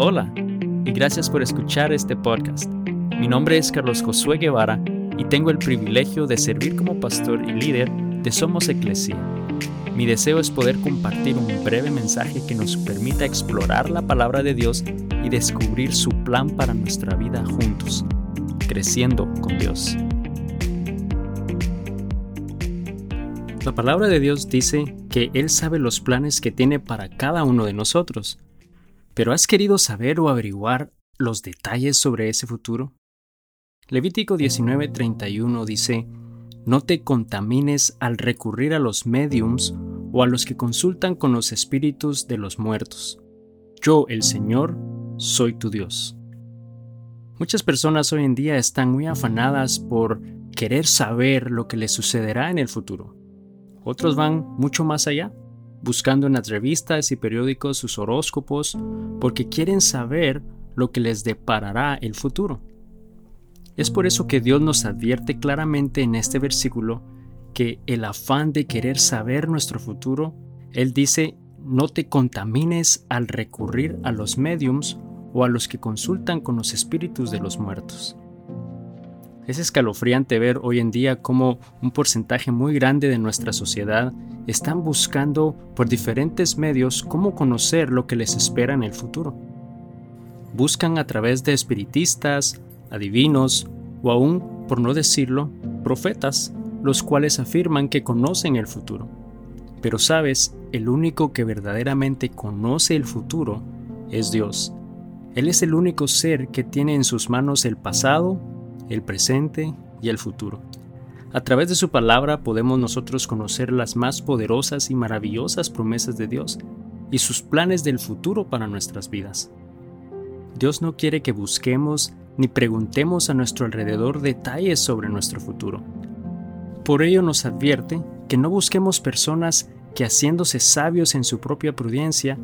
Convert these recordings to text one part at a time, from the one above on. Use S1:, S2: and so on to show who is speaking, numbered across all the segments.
S1: Hola y gracias por escuchar este podcast. Mi nombre es Carlos Josué Guevara y tengo el privilegio de servir como pastor y líder de Somos Eclesia. Mi deseo es poder compartir un breve mensaje que nos permita explorar la palabra de Dios y descubrir su plan para nuestra vida juntos, creciendo con Dios. La palabra de Dios dice que Él sabe los planes que tiene para cada uno de nosotros. Pero ¿has querido saber o averiguar los detalles sobre ese futuro? Levítico 19:31 dice, No te contamines al recurrir a los mediums o a los que consultan con los espíritus de los muertos. Yo, el Señor, soy tu Dios. Muchas personas hoy en día están muy afanadas por querer saber lo que les sucederá en el futuro. Otros van mucho más allá buscando en las revistas y periódicos sus horóscopos porque quieren saber lo que les deparará el futuro. Es por eso que Dios nos advierte claramente en este versículo que el afán de querer saber nuestro futuro, Él dice, no te contamines al recurrir a los mediums o a los que consultan con los espíritus de los muertos. Es escalofriante ver hoy en día cómo un porcentaje muy grande de nuestra sociedad están buscando por diferentes medios cómo conocer lo que les espera en el futuro. Buscan a través de espiritistas, adivinos o aún, por no decirlo, profetas, los cuales afirman que conocen el futuro. Pero sabes, el único que verdaderamente conoce el futuro es Dios. Él es el único ser que tiene en sus manos el pasado, el presente y el futuro. A través de su palabra podemos nosotros conocer las más poderosas y maravillosas promesas de Dios y sus planes del futuro para nuestras vidas. Dios no quiere que busquemos ni preguntemos a nuestro alrededor detalles sobre nuestro futuro. Por ello nos advierte que no busquemos personas que haciéndose sabios en su propia prudencia,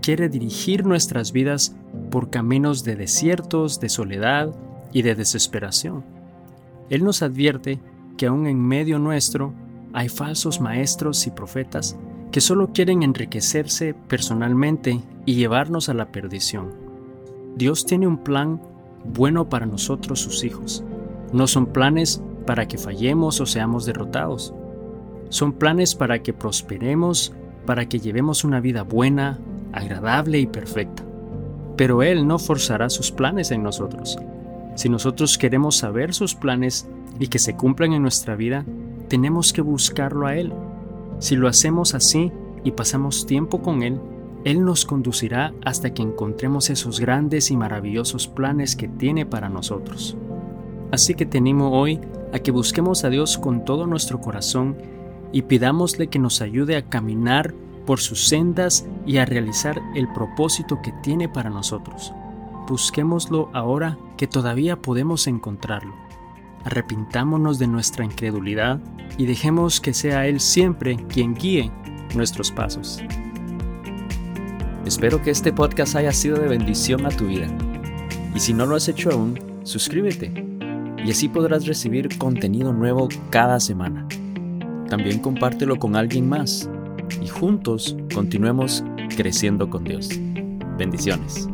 S1: quiere dirigir nuestras vidas por caminos de desiertos, de soledad, y de desesperación. Él nos advierte que aún en medio nuestro hay falsos maestros y profetas que solo quieren enriquecerse personalmente y llevarnos a la perdición. Dios tiene un plan bueno para nosotros sus hijos. No son planes para que fallemos o seamos derrotados. Son planes para que prosperemos, para que llevemos una vida buena, agradable y perfecta. Pero Él no forzará sus planes en nosotros. Si nosotros queremos saber sus planes y que se cumplan en nuestra vida, tenemos que buscarlo a Él. Si lo hacemos así y pasamos tiempo con Él, Él nos conducirá hasta que encontremos esos grandes y maravillosos planes que tiene para nosotros. Así que te animo hoy a que busquemos a Dios con todo nuestro corazón y pidámosle que nos ayude a caminar por sus sendas y a realizar el propósito que tiene para nosotros busquémoslo ahora que todavía podemos encontrarlo. Arrepintámonos de nuestra incredulidad y dejemos que sea Él siempre quien guíe nuestros pasos.
S2: Espero que este podcast haya sido de bendición a tu vida. Y si no lo has hecho aún, suscríbete y así podrás recibir contenido nuevo cada semana. También compártelo con alguien más y juntos continuemos creciendo con Dios. Bendiciones.